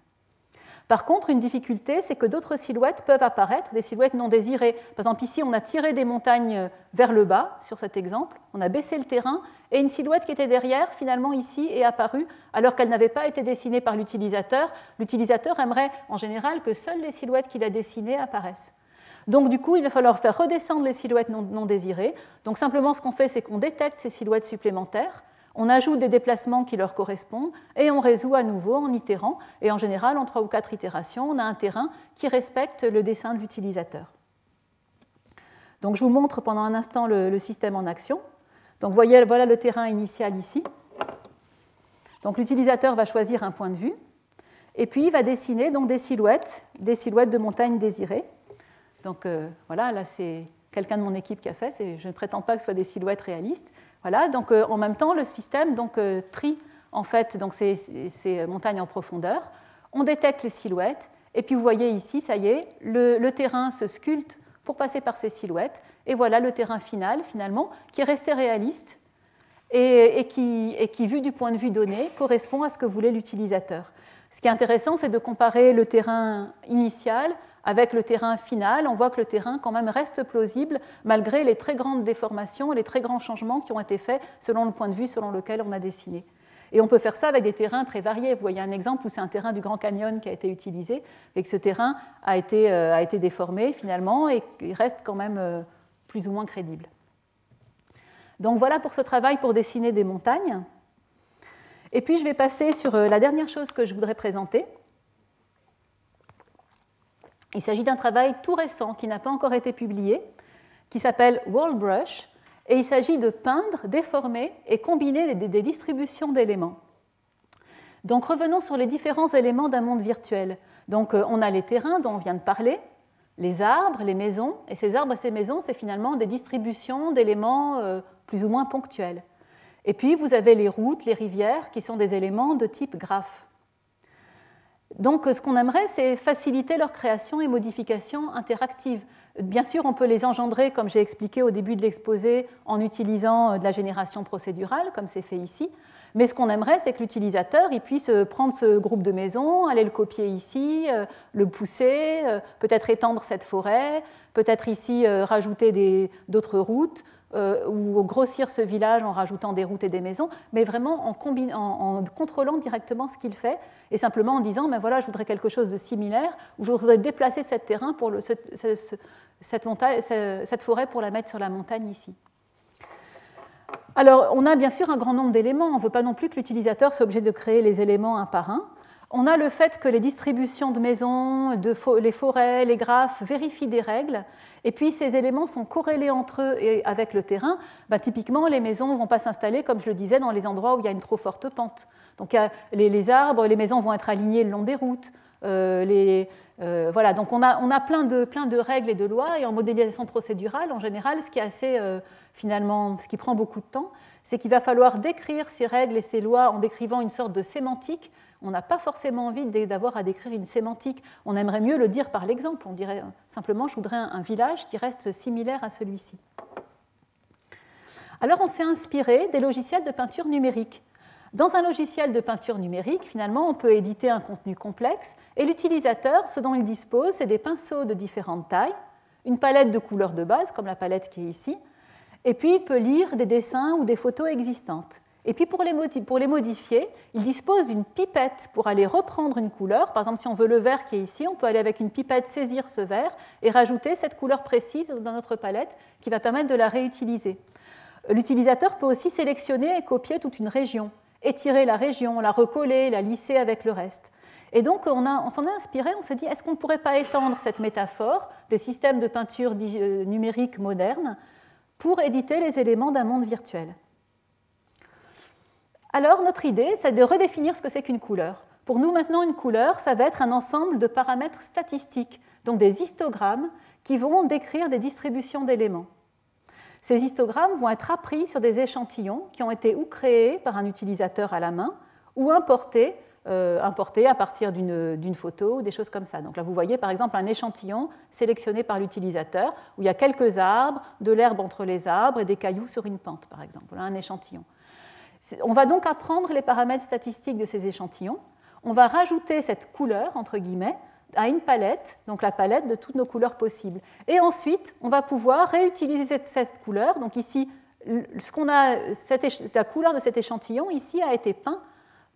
Par contre, une difficulté, c'est que d'autres silhouettes peuvent apparaître, des silhouettes non désirées. Par exemple, ici, on a tiré des montagnes vers le bas, sur cet exemple, on a baissé le terrain, et une silhouette qui était derrière, finalement, ici, est apparue, alors qu'elle n'avait pas été dessinée par l'utilisateur. L'utilisateur aimerait, en général, que seules les silhouettes qu'il a dessinées apparaissent. Donc du coup, il va falloir faire redescendre les silhouettes non, non désirées. Donc simplement, ce qu'on fait, c'est qu'on détecte ces silhouettes supplémentaires on ajoute des déplacements qui leur correspondent et on résout à nouveau en itérant. Et en général, en trois ou quatre itérations, on a un terrain qui respecte le dessin de l'utilisateur. Donc je vous montre pendant un instant le, système en action. Donc voyez, voilà le terrain initial ici. Donc l'utilisateur va choisir un point de vue et puis il va dessiner donc des silhouettes, des silhouettes de montagne désirées. Donc euh, voilà, là c'est quelqu'un de mon équipe qui a fait. Je ne prétends pas que ce soit des silhouettes réalistes, voilà, donc euh, en même temps, le système donc, euh, trie en fait donc, ces, montagnes en profondeur. On détecte les silhouettes, et puis vous voyez ici, ça y est, le, terrain se sculpte pour passer par ces silhouettes, et voilà le terrain final, finalement, qui est resté réaliste et, qui, et qui, vu du point de vue donné, correspond à ce que voulait l'utilisateur. Ce qui est intéressant, c'est de comparer le terrain initial avec le terrain final, on voit que le terrain quand même reste plausible malgré les très grandes déformations les très grands changements qui ont été faits selon le point de vue selon lequel on a dessiné. Et on peut faire ça avec des terrains très variés. Vous voyez un exemple où c'est un terrain du Grand Canyon qui a été utilisé et que ce terrain a été, euh, déformé finalement et il reste quand même euh, plus ou moins crédible. Donc voilà pour ce travail pour dessiner des montagnes. Et puis je vais passer sur euh, la dernière chose que je voudrais présenter, il s'agit d'un travail tout récent qui n'a pas encore été publié, qui s'appelle Wall Brush, et il s'agit de peindre, déformer et combiner des, distributions d'éléments. Donc revenons sur les différents éléments d'un monde virtuel. Donc euh, on a les terrains dont on vient de parler, les arbres, les maisons, et ces arbres et ces maisons, c'est finalement des distributions d'éléments euh, plus ou moins ponctuels. Et puis vous avez les routes, les rivières, qui sont des éléments de type graphe. Donc ce qu'on aimerait, c'est faciliter leur création et modification interactive. Bien sûr, on peut les engendrer, comme j'ai expliqué au début de l'exposé, en utilisant euh, de la génération procédurale, comme c'est fait ici. Mais ce qu'on aimerait, c'est que l'utilisateur puisse euh, prendre ce groupe de maisons, aller le copier ici, euh, le pousser, peut-être étendre cette forêt, peut-être ici rajouter d'autres routes, euh, ou grossir ce village en rajoutant des routes et des maisons, mais vraiment en, contrôlant directement ce qu'il fait et simplement en disant, ben voilà, je voudrais quelque chose de similaire, ou je voudrais déplacer cette cette forêt pour la mettre sur la montagne ici. Alors, on a bien sûr un grand nombre d'éléments. On ne veut pas non plus que l'utilisateur soit obligé de créer les éléments un par un. On a le fait que les distributions de maisons, les forêts, les graphes vérifient des règles, et puis ces éléments sont corrélés entre eux et avec le terrain. Bah, typiquement, les maisons ne vont pas s'installer, comme je le disais, dans les endroits où il y a une trop forte pente. Donc les, arbres, les maisons vont être alignés le long des routes. Euh, euh, voilà, donc on a, plein, de, règles et de lois, et en modélisation procédurale, en général, ce qui est assez, euh, finalement, ce qui prend beaucoup de temps, c'est qu'il va falloir décrire ces règles et ces lois en décrivant une sorte de sémantique on n'a pas forcément envie d'avoir à décrire une sémantique. On aimerait mieux le dire par l'exemple. On dirait simplement, je voudrais un village qui reste similaire à celui-ci. Alors on s'est inspiré des logiciels de peinture numérique. Dans un logiciel de peinture numérique, finalement, on peut éditer un contenu complexe et l'utilisateur, ce dont il dispose, c'est des pinceaux de différentes tailles, une palette de couleurs de base, comme la palette qui est ici, et puis il peut lire des dessins ou des photos existantes. Et puis pour les, modifier, il dispose d'une pipette pour aller reprendre une couleur. Par exemple, si on veut le vert qui est ici, on peut aller avec une pipette saisir ce vert et rajouter cette couleur précise dans notre palette qui va permettre de la réutiliser. L'utilisateur peut aussi sélectionner et copier toute une région, étirer la région, la recoller, la lisser avec le reste. Et donc on, s'en est inspiré, on s'est dit, est-ce qu'on ne pourrait pas étendre cette métaphore des systèmes de peinture euh, numérique modernes pour éditer les éléments d'un monde virtuel? Alors notre idée, c'est de redéfinir ce que c'est qu'une couleur. Pour nous, maintenant, une couleur, ça va être un ensemble de paramètres statistiques, donc des histogrammes qui vont décrire des distributions d'éléments. Ces histogrammes vont être appris sur des échantillons qui ont été ou créés par un utilisateur à la main ou importés, euh, à partir d'une photo ou des choses comme ça. Donc là, vous voyez par exemple un échantillon sélectionné par l'utilisateur où il y a quelques arbres, de l'herbe entre les arbres et des cailloux sur une pente, par exemple. Voilà un échantillon. On va donc apprendre les paramètres statistiques de ces échantillons. On va rajouter cette couleur, entre guillemets, à une palette, donc la palette de toutes nos couleurs possibles. Et ensuite, on va pouvoir réutiliser cette, couleur. Donc ici, ce a, la couleur de cet échantillon ici a été peint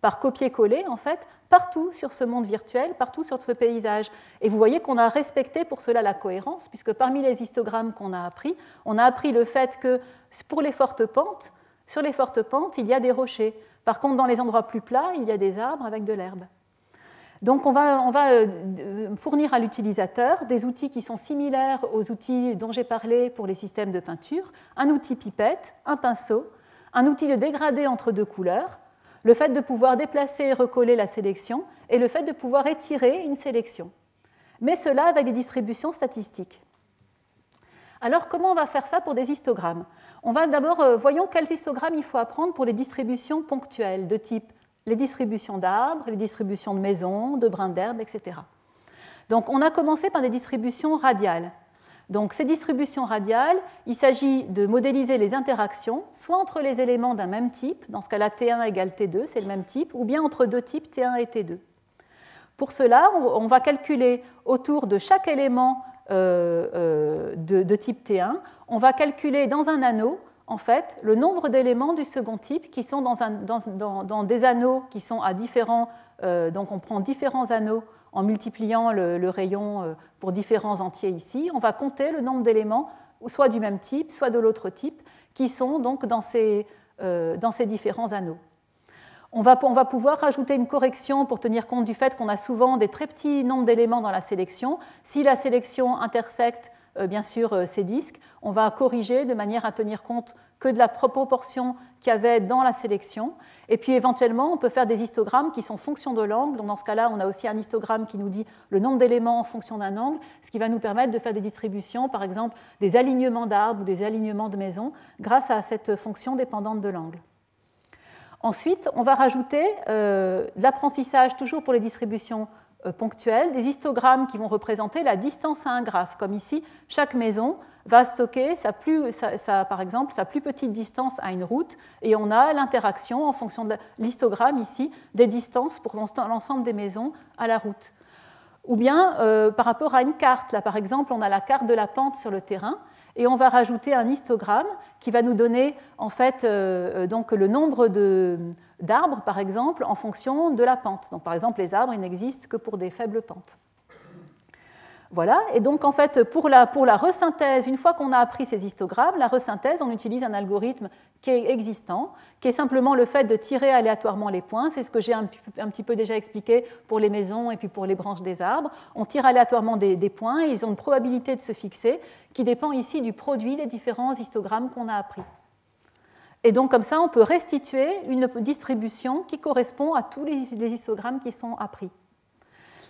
par copier-coller, en fait, partout sur ce monde virtuel, partout sur ce paysage. Et vous voyez qu'on a respecté pour cela la cohérence, puisque parmi les histogrammes qu'on a appris, on a appris le fait que pour les fortes pentes, sur les fortes pentes, il y a des rochers. Par contre, dans les endroits plus plats, il y a des arbres avec de l'herbe. Donc on va, euh, fournir à l'utilisateur des outils qui sont similaires aux outils dont j'ai parlé pour les systèmes de peinture, un outil pipette, un pinceau, un outil de dégradé entre deux couleurs, le fait de pouvoir déplacer et recoller la sélection et le fait de pouvoir étirer une sélection. Mais cela avec des distributions statistiques. Alors comment on va faire ça pour des histogrammes? On va d'abord, euh, voyons quels histogrammes il faut apprendre pour les distributions ponctuelles de type les distributions d'arbres, les distributions de maisons, de brins d'herbe, etc. Donc on a commencé par des distributions radiales. Donc ces distributions radiales, il s'agit de modéliser les interactions, soit entre les éléments d'un même type, dans ce cas-là T1 égale T2, c'est le même type, ou bien entre deux types T1 et T2. Pour cela, on va calculer autour de chaque élément euh, euh, de, type T1, on va calculer dans un anneau en fait, le nombre d'éléments du second type qui sont dans, des anneaux qui sont à différents. Euh, donc, on prend différents anneaux en multipliant le, rayon pour différents entiers ici. On va compter le nombre d'éléments, soit du même type, soit de l'autre type, qui sont donc dans ces différents anneaux. On va, pouvoir rajouter une correction pour tenir compte du fait qu'on a souvent des très petits nombres d'éléments dans la sélection. Si la sélection intersecte euh, bien sûr euh, ces disques, on va corriger de manière à tenir compte que de la proportion qu'il y avait dans la sélection. Et puis éventuellement, on peut faire des histogrammes qui sont fonction de l'angle. Dans ce cas-là, on a aussi un histogramme qui nous dit le nombre d'éléments en fonction d'un angle, ce qui va nous permettre de faire des distributions, par exemple des alignements d'arbres ou des alignements de maisons, grâce à cette fonction dépendante de l'angle. Ensuite, on va rajouter euh, l'apprentissage, toujours pour les distributions euh, ponctuelles, des histogrammes qui vont représenter la distance à un graphe. Comme ici, chaque maison va stocker sa par exemple sa plus petite distance à une route et on a l'interaction en fonction de l'histogramme ici des distances pour l'ensemble des maisons à la route. Ou bien euh, par rapport à une carte, là par exemple on a la carte de la pente sur le terrain et on va rajouter un histogramme qui va nous donner en fait euh, donc le nombre d'arbres, par exemple, en fonction de la pente. Donc, par exemple, les arbres, n'existent que pour des faibles pentes. Voilà, et donc en fait, pour la, pour resynthèse, une fois qu'on a appris ces histogrammes, la resynthèse, on utilise un algorithme qui est existant, qui est simplement le fait de tirer aléatoirement les points. C'est ce que j'ai un, petit peu déjà expliqué pour les maisons et puis pour les branches des arbres. On tire aléatoirement des, des points et ils ont une probabilité de se fixer qui dépend ici du produit des différents histogrammes qu'on a appris. Et donc comme ça, on peut restituer une distribution qui correspond à tous les histogrammes qui sont appris.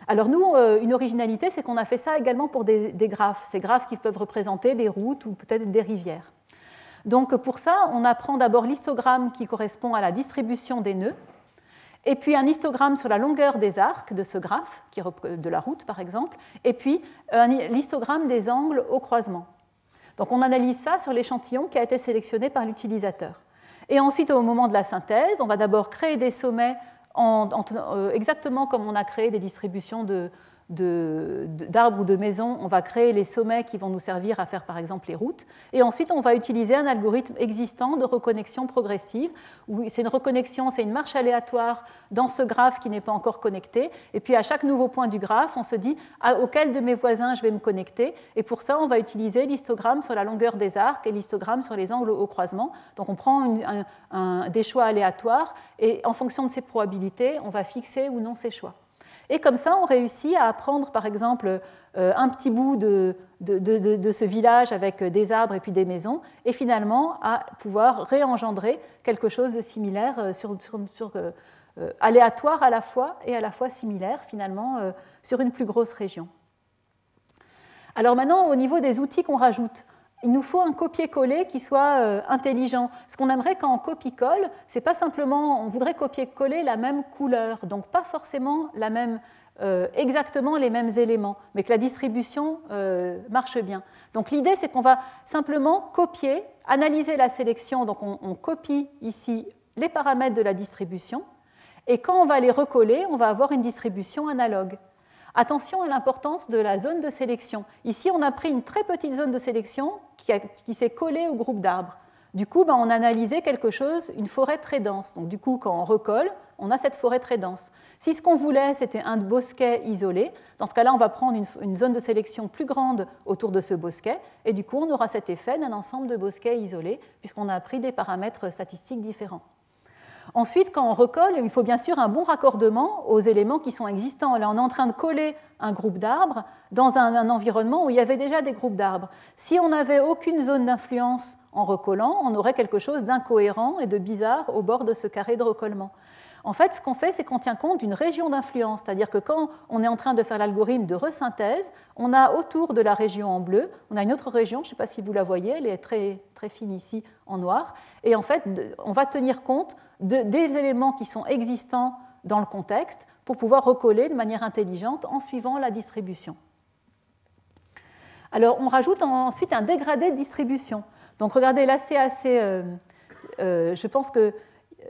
Alors nous, euh, une originalité, c'est qu'on a fait ça également pour des, graphes, ces graphes qui peuvent représenter des routes ou peut-être des rivières. Donc pour ça, on apprend d'abord l'histogramme qui correspond à la distribution des nœuds, et puis un histogramme sur la longueur des arcs de ce graphe, de la route par exemple, et puis l'histogramme des angles au croisement. Donc on analyse ça sur l'échantillon qui a été sélectionné par l'utilisateur. Et ensuite, au moment de la synthèse, on va d'abord créer des sommets euh, exactement comme on a créé des distributions de, d'arbres ou de maisons, on va créer les sommets qui vont nous servir à faire par exemple les routes. Et ensuite, on va utiliser un algorithme existant de reconnexion progressive, où c'est une reconnexion, c'est une marche aléatoire dans ce graphe qui n'est pas encore connecté. Et puis à chaque nouveau point du graphe, on se dit à, auquel de mes voisins je vais me connecter. Et pour ça, on va utiliser l'histogramme sur la longueur des arcs et l'histogramme sur les angles au croisement. Donc on prend des choix aléatoires et en fonction de ces probabilités, on va fixer ou non ces choix. Et comme ça, on réussit à apprendre, par exemple, euh, un petit bout de, ce village avec des arbres et puis des maisons, et finalement à pouvoir réengendrer quelque chose de similaire, euh, euh, aléatoire à la fois et à la fois similaire, finalement, sur une plus grosse région. Alors maintenant, au niveau des outils qu'on rajoute, il nous faut un copier-coller qui soit euh, intelligent. Ce qu'on aimerait quand on copie-colle, c'est pas simplement, on voudrait copier-coller la même couleur, donc pas forcément la même, euh, exactement les mêmes éléments, mais que la distribution euh, marche bien. Donc l'idée, c'est qu'on va simplement copier, analyser la sélection, donc on copie ici les paramètres de la distribution, et quand on va les recoller, on va avoir une distribution analogue. Attention à l'importance de la zone de sélection. Ici, on a pris une très petite zone de sélection qui, s'est collée au groupe d'arbres. Du coup, ben, on a analysé quelque chose, une forêt très dense. Donc, du coup, quand on recolle, on a cette forêt très dense. Si ce qu'on voulait, c'était un bosquet isolé, dans ce cas-là, on va prendre une, une, zone de sélection plus grande autour de ce bosquet, et du coup, on aura cet effet d'un ensemble de bosquets isolés, puisqu'on a pris des paramètres statistiques différents. Ensuite, quand on recolle, il faut bien sûr un bon raccordement aux éléments qui sont existants. Là, on est en train de coller un groupe d'arbres dans un, environnement où il y avait déjà des groupes d'arbres. Si on n'avait aucune zone d'influence en recollant, on aurait quelque chose d'incohérent et de bizarre au bord de ce carré de recollement. En fait, ce qu'on fait, c'est qu'on tient compte d'une région d'influence, c'est-à-dire que quand on est en train de faire l'algorithme de resynthèse, on a autour de la région en bleu, on a une autre région, je ne sais pas si vous la voyez, elle est très, fine ici en noir, et en fait, on va tenir compte de, des éléments qui sont existants dans le contexte pour pouvoir recoller de manière intelligente en suivant la distribution. Alors, on rajoute ensuite un dégradé de distribution. Donc, regardez, là, c'est assez. Euh, euh, je pense que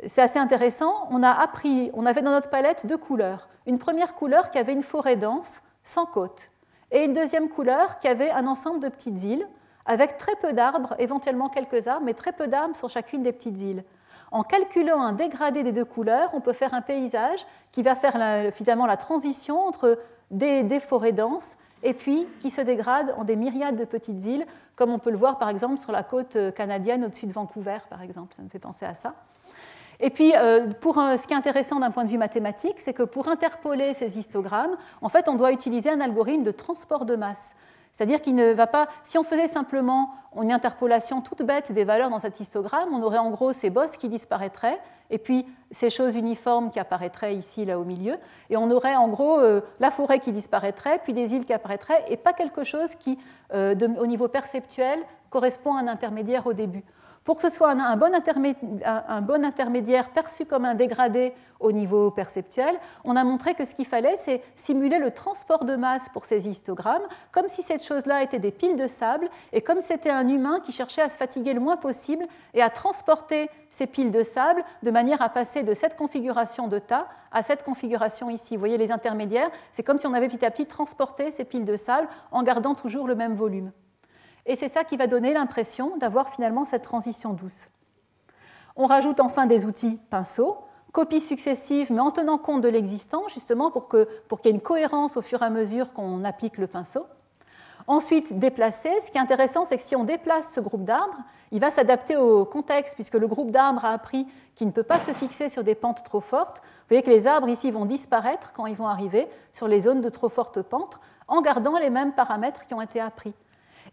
c'est assez intéressant. On a appris, on avait dans notre palette deux couleurs. Une première couleur qui avait une forêt dense, sans côte, et une deuxième couleur qui avait un ensemble de petites îles, avec très peu d'arbres, éventuellement quelques arbres, mais très peu d'arbres sur chacune des petites îles. En calculant un dégradé des deux couleurs, on peut faire un paysage qui va faire finalement la transition entre des, des, forêts denses et puis qui se dégrade en des myriades de petites îles, comme on peut le voir par exemple sur la côte canadienne au-dessus de Vancouver, par exemple. Ça me fait penser à ça. Et puis, euh, ce qui est intéressant d'un point de vue mathématique, c'est que pour interpoler ces histogrammes, en fait, on doit utiliser un algorithme de transport de masse. C'est-à-dire qu'il ne va pas. Si on faisait simplement une interpolation toute bête des valeurs dans cet histogramme, on aurait en gros ces bosses qui disparaîtraient, et puis ces choses uniformes qui apparaîtraient ici, là au milieu, et on aurait en gros euh, la forêt qui disparaîtrait, puis des îles qui apparaîtraient, et pas quelque chose qui, euh, au niveau perceptuel, correspond à un intermédiaire au début. Pour que ce soit un, bon intermédiaire perçu comme un dégradé au niveau perceptuel, on a montré que ce qu'il fallait, c'est simuler le transport de masse pour ces histogrammes, comme si cette chose-là était des piles de sable, et comme c'était un humain qui cherchait à se fatiguer le moins possible et à transporter ces piles de sable de manière à passer de cette configuration de tas à cette configuration ici. Vous voyez les intermédiaires, c'est comme si on avait petit à petit transporté ces piles de sable en gardant toujours le même volume. Et c'est ça qui va donner l'impression d'avoir finalement cette transition douce. On rajoute enfin des outils pinceaux, copies successives, mais en tenant compte de l'existant, justement pour qu'il y ait une cohérence au fur et à mesure qu'on applique le pinceau. Ensuite, déplacer. Ce qui est intéressant, c'est que si on déplace ce groupe d'arbres, il va s'adapter au contexte, puisque le groupe d'arbres a appris qu'il ne peut pas se fixer sur des pentes trop fortes. Vous voyez que les arbres ici vont disparaître quand ils vont arriver sur les zones de trop fortes pentes, en gardant les mêmes paramètres qui ont été appris.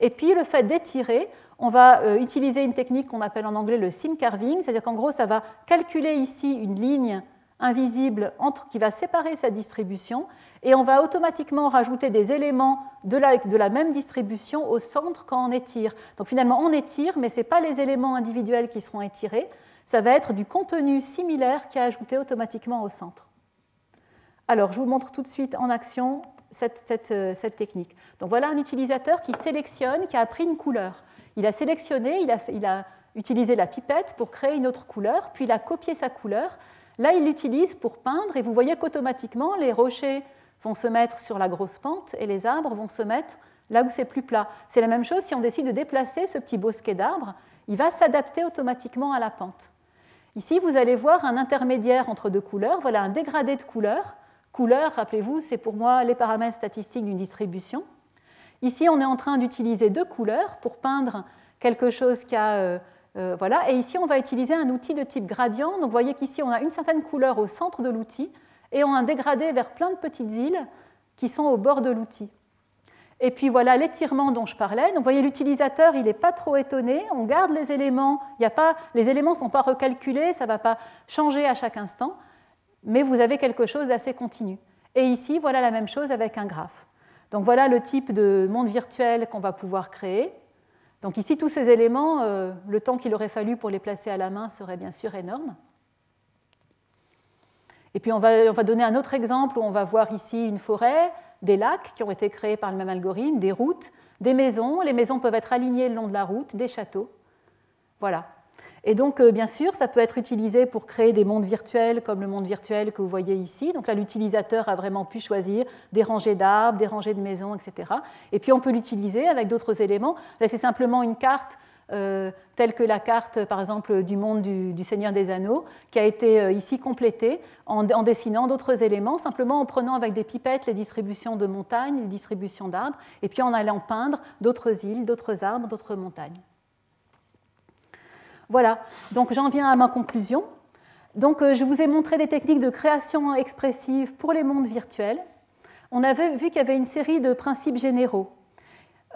Et puis le fait d'étirer, on va euh, utiliser une technique qu'on appelle en anglais le sim carving, c'est-à-dire qu'en gros, ça va calculer ici une ligne invisible qui va séparer sa distribution et on va automatiquement rajouter des éléments de la, de la même distribution au centre quand on étire. Donc finalement on étire, mais ce n'est pas les éléments individuels qui seront étirés, ça va être du contenu similaire qui est ajouté automatiquement au centre. Alors je vous montre tout de suite en action euh, cette technique. Donc voilà un utilisateur qui sélectionne, qui a pris une couleur. Il a sélectionné, il a, il a utilisé la pipette pour créer une autre couleur, puis il a copié sa couleur Là, il l'utilise pour peindre et vous voyez qu'automatiquement, les rochers vont se mettre sur la grosse pente et les arbres vont se mettre là où c'est plus plat. C'est la même chose si on décide de déplacer ce petit bosquet d'arbres, il va s'adapter automatiquement à la pente. Ici, vous allez voir un intermédiaire entre deux couleurs. Voilà un dégradé de couleurs. Couleur, rappelez-vous, c'est pour moi les paramètres statistiques d'une distribution. Ici, on est en train d'utiliser deux couleurs pour peindre quelque chose qui a euh, euh, voilà. Et ici, on va utiliser un outil de type gradient. Donc, vous voyez qu'ici, on a une certaine couleur au centre de l'outil et on a un dégradé vers plein de petites îles qui sont au bord de l'outil. Et puis voilà l'étirement dont je parlais. Donc, vous voyez, l'utilisateur, il n'est pas trop étonné. On garde les éléments. Il a pas, les éléments ne sont pas recalculés, ça ne va pas changer à chaque instant. Mais vous avez quelque chose d'assez continu. Et ici, voilà la même chose avec un graphe. Donc, voilà le type de monde virtuel qu'on va pouvoir créer. Donc ici, tous ces éléments, euh, le temps qu'il aurait fallu pour les placer à la main serait bien sûr énorme. Et puis on va, donner un autre exemple où on va voir ici une forêt, des lacs qui ont été créés par le même algorithme, des routes, des maisons. Les maisons peuvent être alignées le long de la route, des châteaux. Voilà. Et donc, euh, bien sûr, ça peut être utilisé pour créer des mondes virtuels comme le monde virtuel que vous voyez ici. Donc là, l'utilisateur a vraiment pu choisir des rangées d'arbres, des rangées de maisons, etc. Et puis, on peut l'utiliser avec d'autres éléments. Là, c'est simplement une carte euh, telle que la carte, par exemple, du monde du, Seigneur des Anneaux, qui a été euh, ici complétée en, dessinant d'autres éléments, simplement en prenant avec des pipettes les distributions de montagnes, les distributions d'arbres, et puis en allant peindre d'autres îles, d'autres arbres, d'autres montagnes. Voilà, donc j'en viens à ma conclusion. Donc, euh, je vous ai montré des techniques de création expressive pour les mondes virtuels. On avait vu qu'il y avait une série de principes généraux.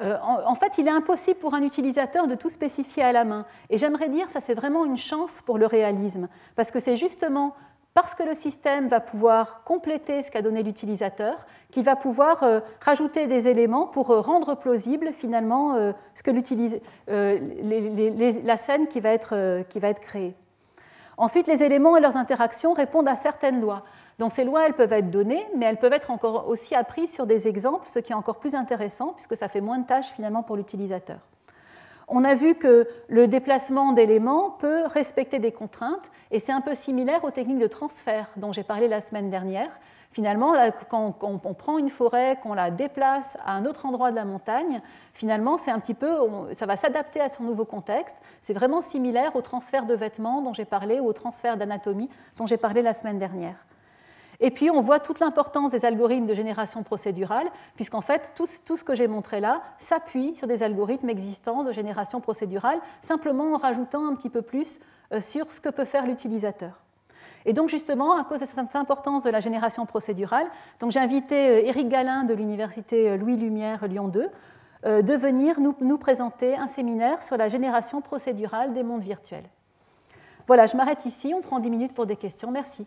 Euh, en, fait, il est impossible pour un utilisateur de tout spécifier à la main. Et j'aimerais dire, ça c'est vraiment une chance pour le réalisme, parce que c'est justement parce que le système va pouvoir compléter ce qu'a donné l'utilisateur, qu'il va pouvoir euh, rajouter des éléments pour euh, rendre plausible finalement euh, la scène qui va, être, qui va être créée. Ensuite, les éléments et leurs interactions répondent à certaines lois. Donc ces lois, elles peuvent être données, mais elles peuvent être encore aussi apprises sur des exemples, ce qui est encore plus intéressant, puisque ça fait moins de tâches finalement pour l'utilisateur on a vu que le déplacement d'éléments peut respecter des contraintes, et c'est un peu similaire aux techniques de transfert dont j'ai parlé la semaine dernière. Finalement, quand on prend une forêt, qu'on la déplace à un autre endroit de la montagne, finalement, c'est un petit peu, ça va s'adapter à son nouveau contexte. C'est vraiment similaire au transfert de vêtements dont j'ai parlé ou au transfert d'anatomie dont j'ai parlé la semaine dernière. Et puis, on voit toute l'importance des algorithmes de génération procédurale, puisqu'en fait, tout, ce que j'ai montré là s'appuie sur des algorithmes existants de génération procédurale, simplement en rajoutant un petit peu plus euh, sur ce que peut faire l'utilisateur. Et donc justement, à cause de cette importance de la génération procédurale, j'ai invité euh, Éric Galin de l'université euh, Louis Lumière Lyon 2 de venir nous, nous, présenter un séminaire sur la génération procédurale des mondes virtuels. Voilà, je m'arrête ici, on prend 10 minutes pour des questions. Merci.